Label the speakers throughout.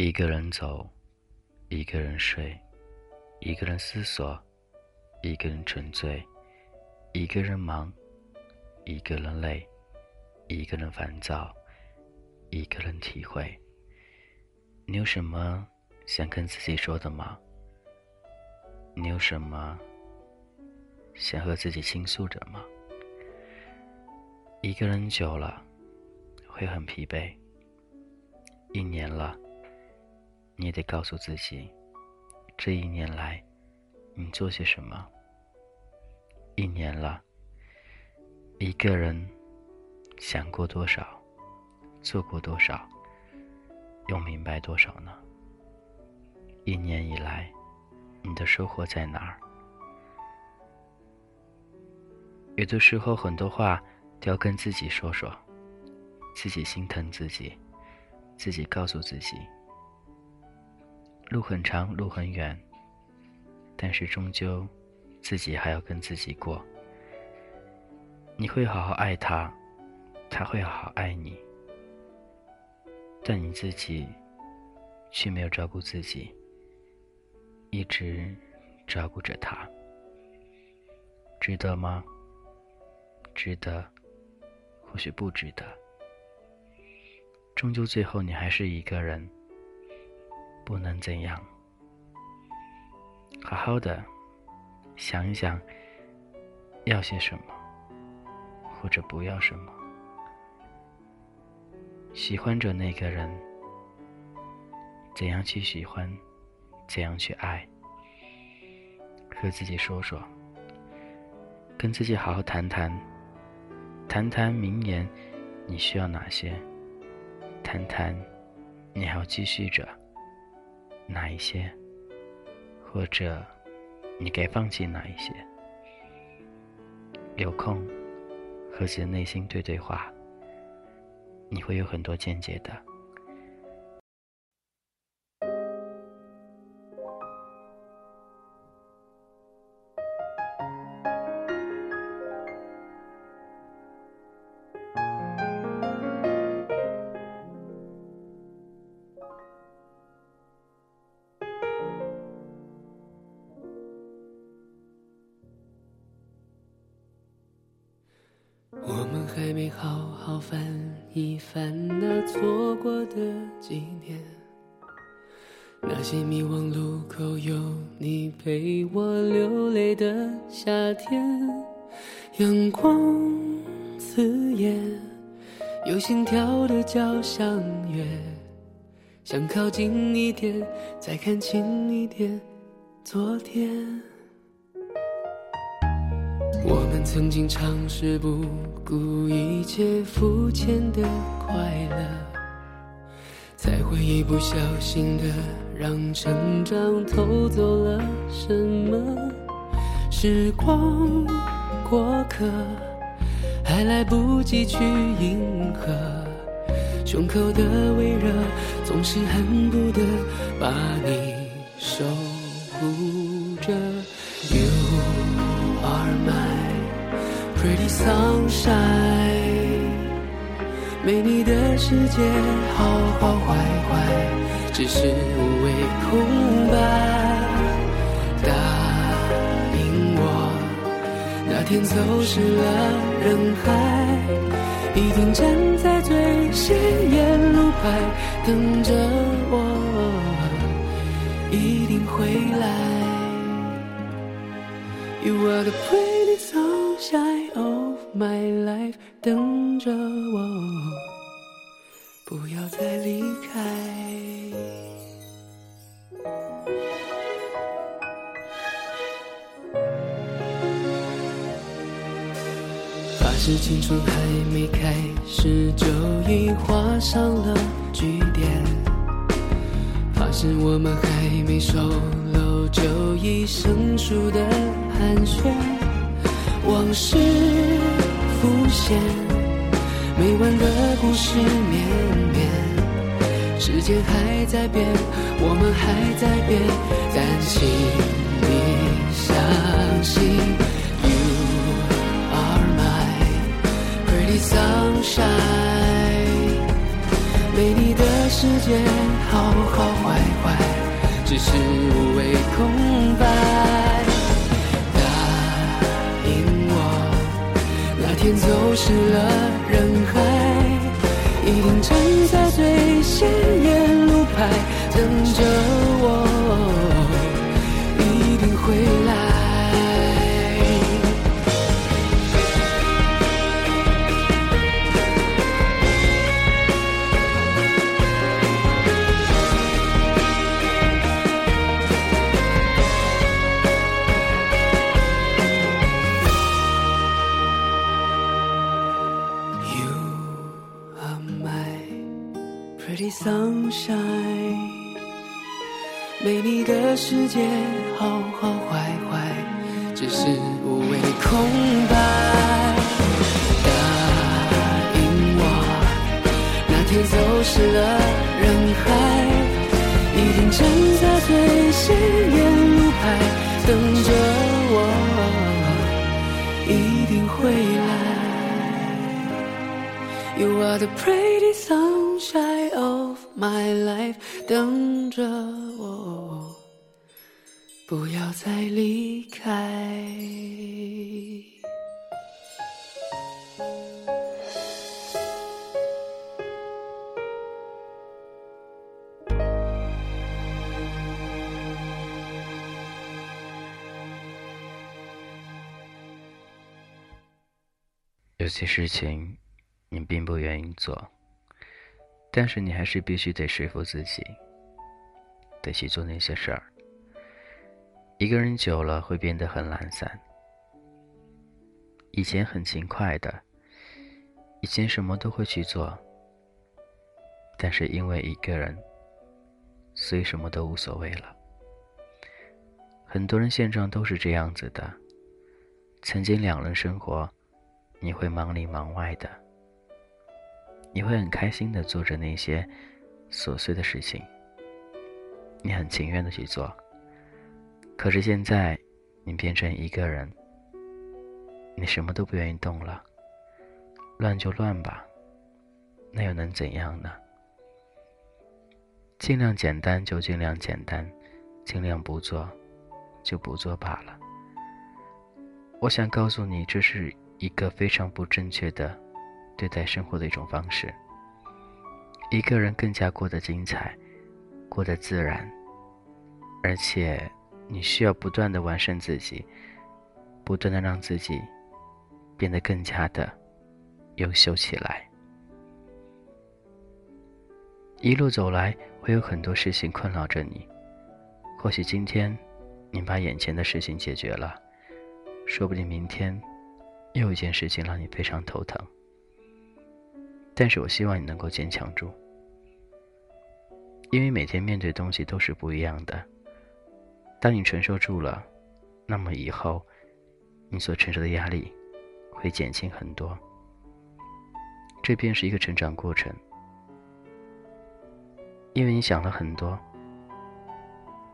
Speaker 1: 一个人走，一个人睡，一个人思索，一个人沉醉，一个人忙，一个人累，一个人烦躁，一个人体会。你有什么想跟自己说的吗？你有什么想和自己倾诉的吗？一个人久了会很疲惫，一年了。你得告诉自己，这一年来，你做些什么？一年了，一个人想过多少，做过多少，又明白多少呢？一年以来，你的收获在哪儿？有的时候，很多话都要跟自己说说，自己心疼自己，自己告诉自己。路很长，路很远，但是终究，自己还要跟自己过。你会好好爱他，他会好好爱你，但你自己却没有照顾自己，一直照顾着他，值得吗？值得，或许不值得。终究最后，你还是一个人。不能怎样，好好的想一想，要些什么，或者不要什么。喜欢着那个人，怎样去喜欢，怎样去爱，和自己说说，跟自己好好谈谈，谈谈明年你需要哪些，谈谈你还要继续着。哪一些，或者你该放弃哪一些？有空和自己内心对对话，你会有很多见解的。
Speaker 2: 想靠近一点，再看清一点昨天。我们曾经尝试不顾一切肤浅的快乐，才会一不小心的让成长偷走了什么？时光过客，还来不及去迎合，胸口的微热总是恨不得把你守护着。You are my Pretty sunshine，没你的世界好好坏坏，只是无谓空白。答应我，那天走失了人海，一定站在鲜艳路牌等着我，一定回来。You are the pretty sunshine of my life，等着我，不要再离开。是青春还没开始，就已画上了句点。发誓我们还没熟络，就已生疏的。寒暄，往事浮现，没完的故事绵绵。时间还在变，我们还在变，但请你相信 sunshine，没你的世界好好
Speaker 3: 坏坏，只是无谓空白。答应我，那天走失了人海，一定站在最显眼路牌等着。You are the pretty sunshine of my life，等着我。不要再离开。
Speaker 1: 有些事情你并不愿意做，但是你还是必须得说服自己，得去做那些事儿。一个人久了会变得很懒散。以前很勤快的，以前什么都会去做，但是因为一个人，所以什么都无所谓了。很多人现状都是这样子的。曾经两人生活，你会忙里忙外的，你会很开心的做着那些琐碎的事情，你很情愿的去做。可是现在，你变成一个人，你什么都不愿意动了。乱就乱吧，那又能怎样呢？尽量简单就尽量简单，尽量不做就不做罢了。我想告诉你，这是一个非常不正确的对待生活的一种方式。一个人更加过得精彩，过得自然，而且。你需要不断的完善自己，不断的让自己变得更加的优秀起来。一路走来，会有很多事情困扰着你。或许今天你把眼前的事情解决了，说不定明天又一件事情让你非常头疼。但是我希望你能够坚强住，因为每天面对东西都是不一样的。当你承受住了，那么以后，你所承受的压力会减轻很多。这便是一个成长过程，因为你想了很多，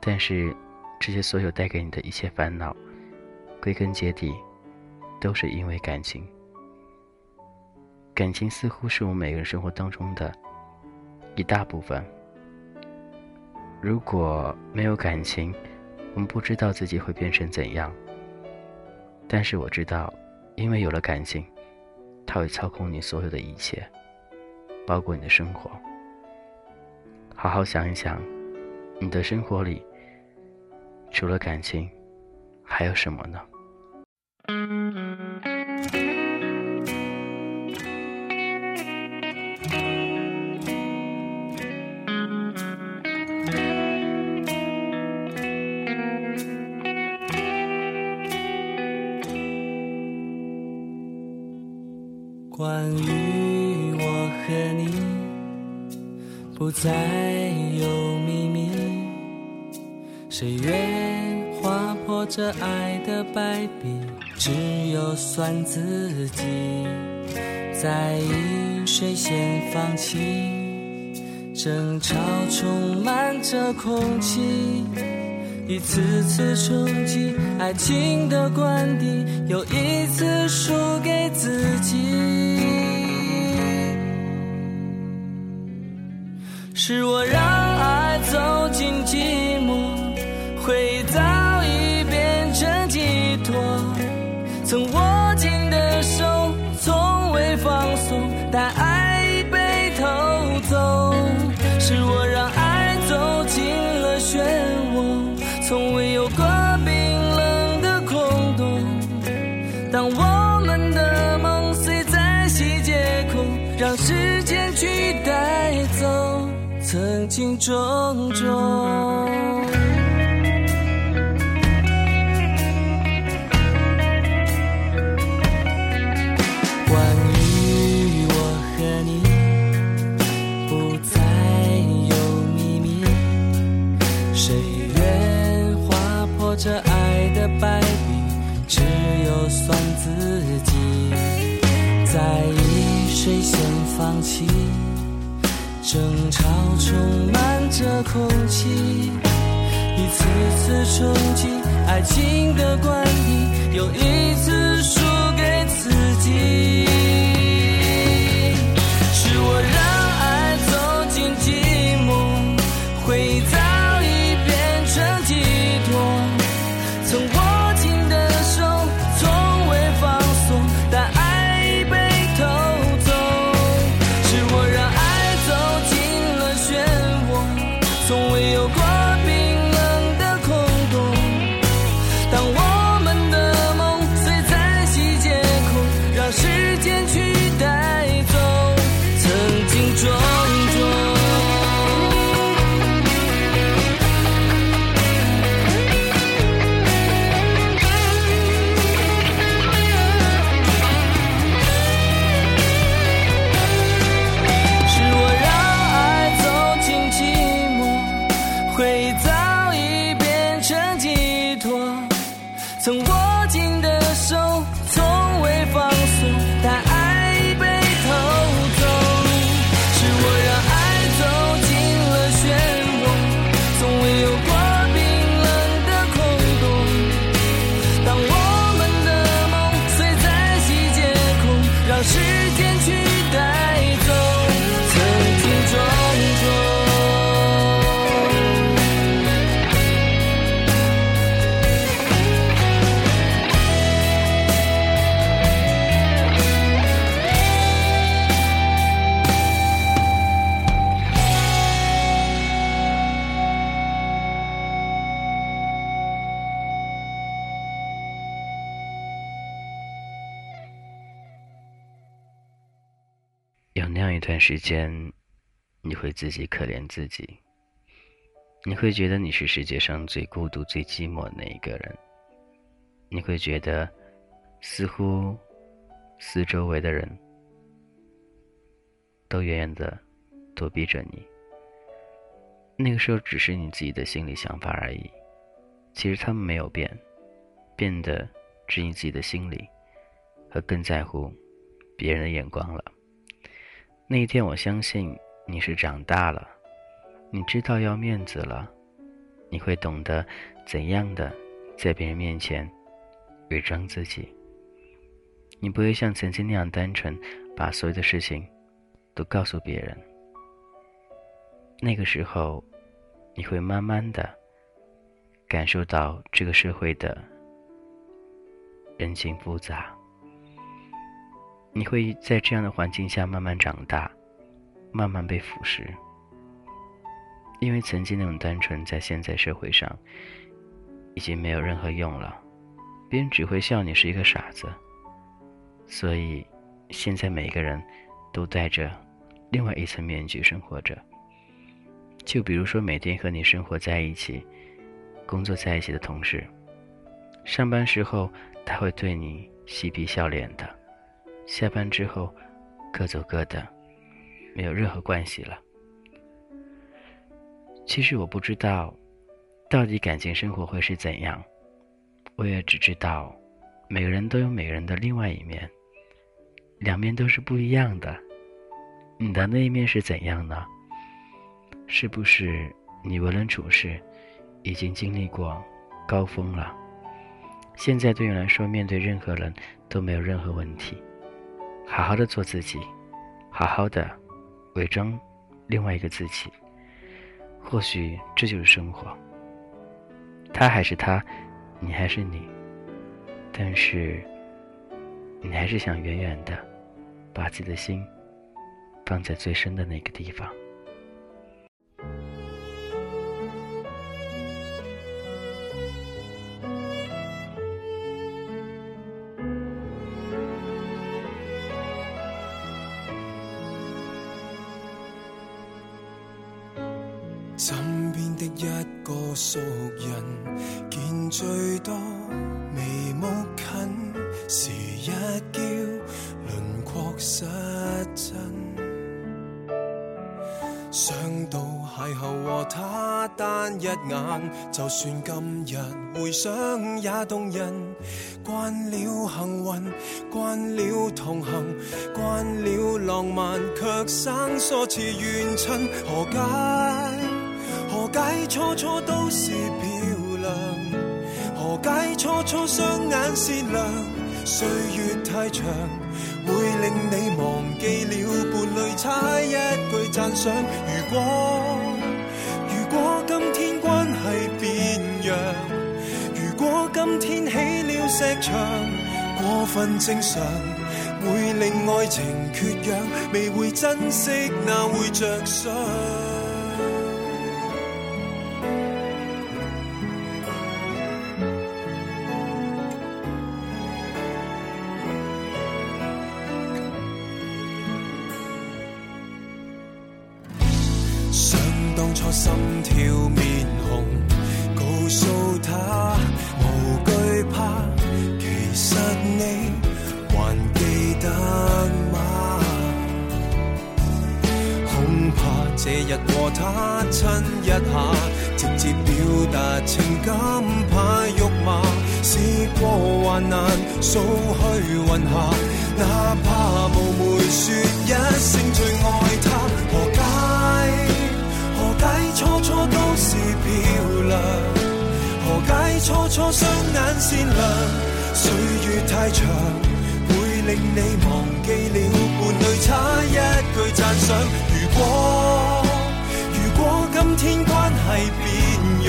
Speaker 1: 但是这些所有带给你的一切烦恼，归根结底都是因为感情。感情似乎是我们每个人生活当中的一大部分。如果没有感情，我们不知道自己会变成怎样，但是我知道，因为有了感情，它会操控你所有的一切，包括你的生活。好好想一想，你的生活里除了感情，还有什么呢？
Speaker 3: 关于我和你，不再有秘密。岁月划破这爱的白笔，只有算自己在意谁先放弃。争吵充满着空气，一次次冲击爱情的关底，又一次输给自己。是我让爱走进寂寞，回忆早已变成寄托。曾握紧的手，情种种，关于我和你不再有秘密，谁愿划破这爱的白布？只有算自己在意谁先放弃。争吵充满着空气，一次次冲击爱情的关闭，又一次
Speaker 1: 一段时间，你会自己可怜自己，你会觉得你是世界上最孤独、最寂寞的那一个人，你会觉得似乎四周围的人都远远的躲避着你。那个时候只是你自己的心理想法而已，其实他们没有变，变的是你自己的心理和更在乎别人的眼光了。那一天，我相信你是长大了，你知道要面子了，你会懂得怎样的在别人面前伪装自己。你不会像曾经那样单纯，把所有的事情都告诉别人。那个时候，你会慢慢的感受到这个社会的人情复杂。你会在这样的环境下慢慢长大，慢慢被腐蚀。因为曾经那种单纯，在现在社会上已经没有任何用了，别人只会笑你是一个傻子。所以，现在每个人都戴着另外一层面具生活着。就比如说，每天和你生活在一起、工作在一起的同事，上班时候他会对你嬉皮笑脸的。下班之后，各走各的，没有任何关系了。其实我不知道，到底感情生活会是怎样。我也只知道，每个人都有每个人的另外一面，两面都是不一样的。你的那一面是怎样呢？是不是你为人处事已经经历过高峰了？现在对你来说，面对任何人都没有任何问题。好好的做自己，好好的伪装另外一个自己，或许这就是生活。他还是他，你还是你，但是你还是想远远的把自己的心放在最深的那个地方。
Speaker 4: 想到邂逅和他单一眼，就算今日回想也动人。惯了幸运，惯了同行，惯了浪漫，却生疏似远亲，何解？何解初初都是漂亮？何解初初双眼善良？岁月太长，会令你忘记了伴侣差一句赞赏。如果如果今天关系变样，如果今天起了石墙，过分正常，会令爱情缺氧，未会珍惜，那会着？想心跳面红，告诉他无惧怕，其实你还记得吗？恐怕这日和他亲一下，直接表达情感，怕肉麻，试过患难，扫去云霞，哪怕冒昧说一声最爱他，初初都是漂亮？何解初初双眼善良？岁月太长，会令你忘记了伴侣差一句赞赏。如果如果今天关系变样，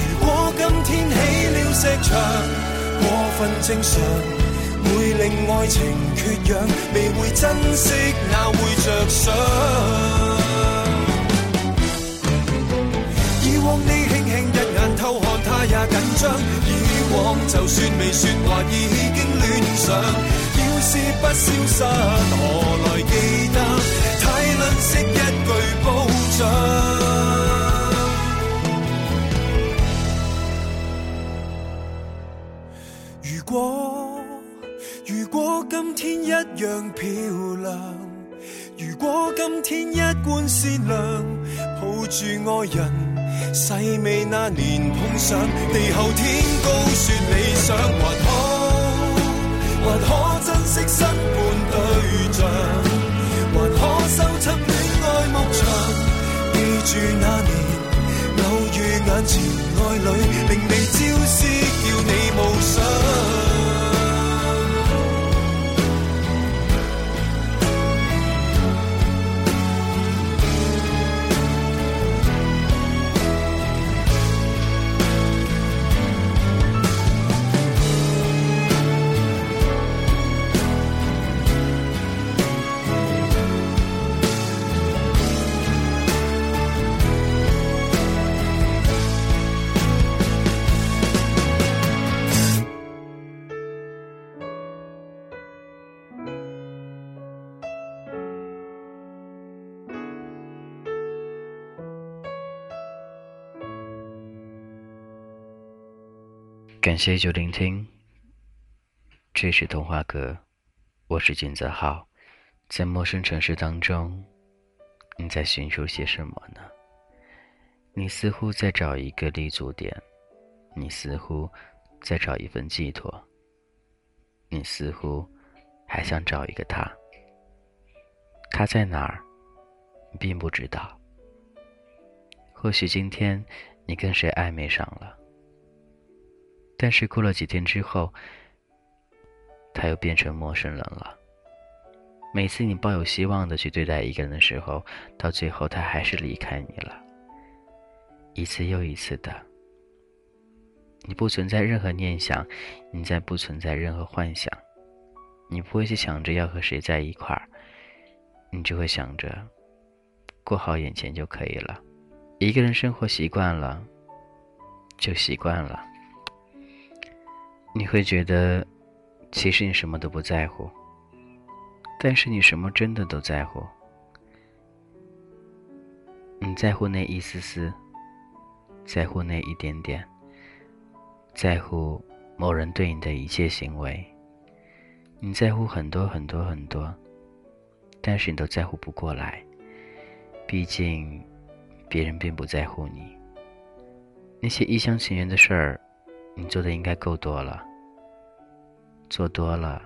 Speaker 4: 如果今天起了石墙，过分正常，会令爱情缺氧，未会珍惜，哪会着想？往你輕輕一眼偷看他也緊張，以往就算未說話已經戀上，要是不消失，何來記得？太吝啬一句褒獎。如果如果今天一樣漂亮，如果今天一貫善良，抱住愛人，细味那年碰上，地厚天高說理想，還可還可珍惜新伴對象，還可收葺戀愛牧場，記住那年。偶遇眼前愛侶，令你朝思，叫你夢想。
Speaker 1: 感谢一九聆听，这是童话阁，我是金泽浩。在陌生城市当中，你在寻求些什么呢？你似乎在找一个立足点，你似乎在找一份寄托，你似乎还想找一个他。他在哪儿？你并不知道。或许今天你跟谁暧昧上了。但是过了几天之后，他又变成陌生人了。每次你抱有希望的去对待一个人的时候，到最后他还是离开你了。一次又一次的，你不存在任何念想，你再不存在任何幻想，你不会去想着要和谁在一块儿，你只会想着过好眼前就可以了。一个人生活习惯了，就习惯了。你会觉得，其实你什么都不在乎，但是你什么真的都在乎。你在乎那一丝丝，在乎那一点点，在乎某人对你的一切行为。你在乎很多很多很多，但是你都在乎不过来。毕竟，别人并不在乎你。那些一厢情愿的事儿，你做的应该够多了。做多了，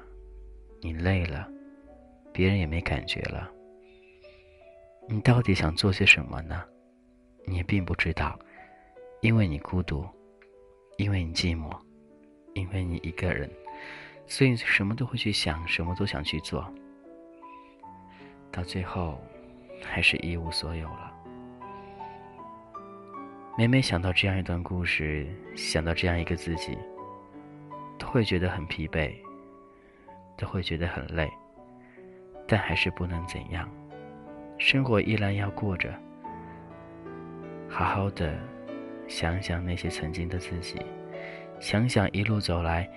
Speaker 1: 你累了，别人也没感觉了。你到底想做些什么呢？你也并不知道，因为你孤独，因为你寂寞，因为你一个人，所以什么都会去想，什么都想去做，到最后还是一无所有了。每每想到这样一段故事，想到这样一个自己，都会觉得很疲惫，都会觉得很累，但还是不能怎样。生活依然要过着，好好的想想那些曾经的自己，想想一路走来，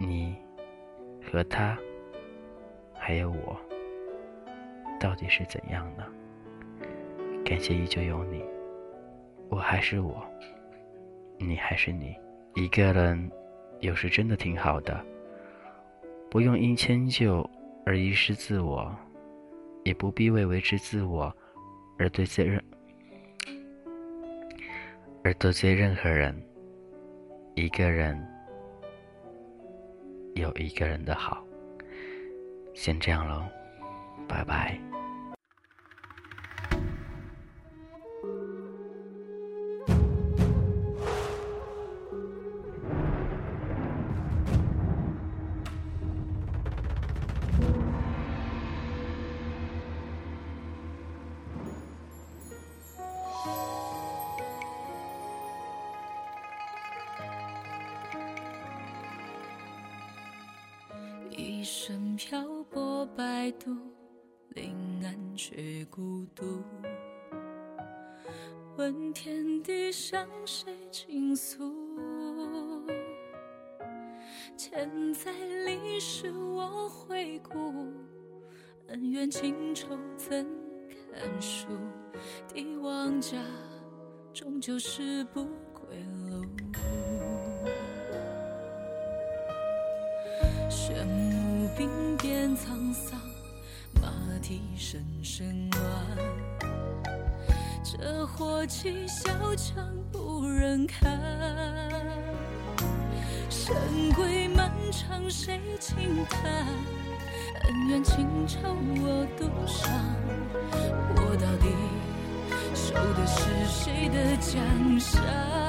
Speaker 1: 你和他，还有我，到底是怎样呢？感谢依旧有你，我还是我，你还是你，一个人有时真的挺好的，不用因迁就而遗失自我。也不必为维持自我而对罪任，而得罪任何人。一个人有一个人的好，先这样喽，拜拜。
Speaker 5: 千载历史我回顾，恩怨情仇怎堪数？帝王家终究是不归路。玄武兵变沧桑，马蹄声声乱。这火气小强不忍看，神鬼漫长谁轻叹？恩怨情仇我独伤，我到底守的是谁的江山？